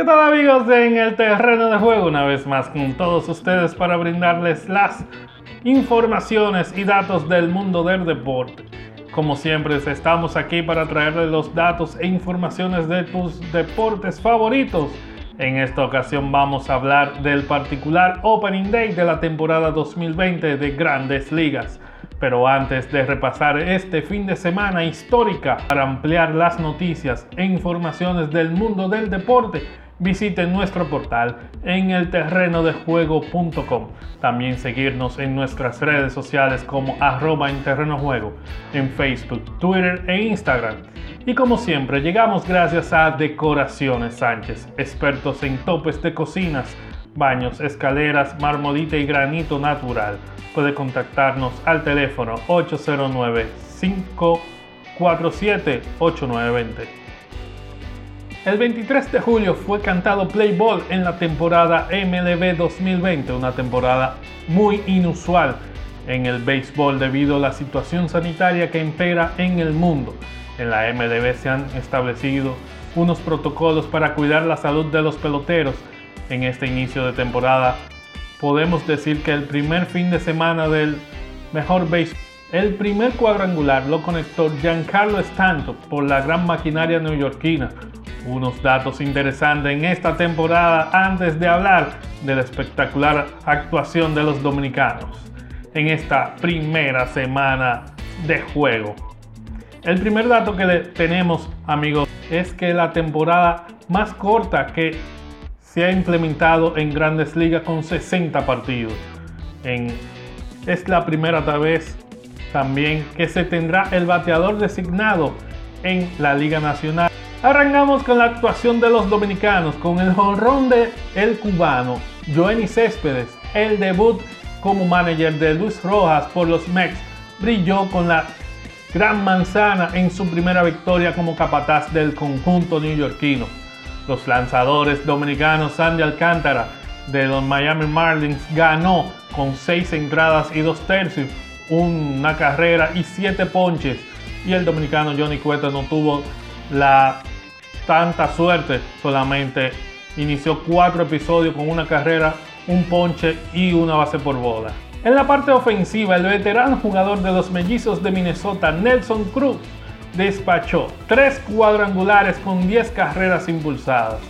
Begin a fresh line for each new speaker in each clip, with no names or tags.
¿Qué tal amigos en el terreno de juego? Una vez más con todos ustedes para brindarles las informaciones y datos del mundo del deporte. Como siempre estamos aquí para traerles los datos e informaciones de tus deportes favoritos. En esta ocasión vamos a hablar del particular Opening Day de la temporada 2020 de Grandes Ligas. Pero antes de repasar este fin de semana histórica para ampliar las noticias e informaciones del mundo del deporte, visiten nuestro portal en el terreno de juego.com. También seguirnos en nuestras redes sociales como arroba en terreno juego, en Facebook, Twitter e Instagram. Y como siempre, llegamos gracias a Decoraciones Sánchez, expertos en topes de cocinas, baños, escaleras, marmolita y granito natural puede contactarnos al teléfono 809-547-8920. El 23 de julio fue cantado Play Ball en la temporada MLB 2020, una temporada muy inusual en el béisbol debido a la situación sanitaria que impera en el mundo. En la MLB se han establecido unos protocolos para cuidar la salud de los peloteros en este inicio de temporada podemos decir que el primer fin de semana del mejor béisbol, el primer cuadrangular lo conectó Giancarlo Stanton por la gran maquinaria neoyorquina. Unos datos interesantes en esta temporada antes de hablar de la espectacular actuación de los dominicanos en esta primera semana de juego. El primer dato que tenemos, amigos, es que la temporada más corta que se ha implementado en grandes ligas con 60 partidos. es la primera vez también que se tendrá el bateador designado en la Liga Nacional. Arrancamos con la actuación de los dominicanos, con el jonrón de el cubano Joenny Céspedes. El debut como manager de Luis Rojas por los Mex brilló con la gran manzana en su primera victoria como capataz del conjunto neoyorquino. Los lanzadores dominicanos Sandy Alcántara de los Miami Marlins ganó con 6 entradas y 2 tercios, una carrera y 7 ponches. Y el dominicano Johnny Cueto no tuvo la tanta suerte, solamente inició 4 episodios con una carrera, un ponche y una base por bola. En la parte ofensiva, el veterano jugador de los mellizos de Minnesota, Nelson Cruz, despachó tres cuadrangulares con 10 carreras impulsadas.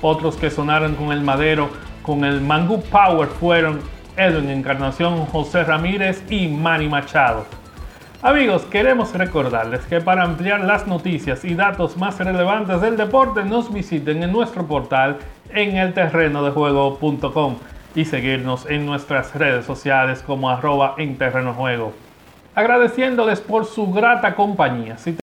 Otros que sonaron con el madero con el Mangú Power fueron Edwin Encarnación, José Ramírez y Manny Machado. Amigos, queremos recordarles que para ampliar las noticias y datos más relevantes del deporte nos visiten en nuestro portal en el terreno de juego.com y seguirnos en nuestras redes sociales como arroba en. Agradeciéndoles por su grata compañía.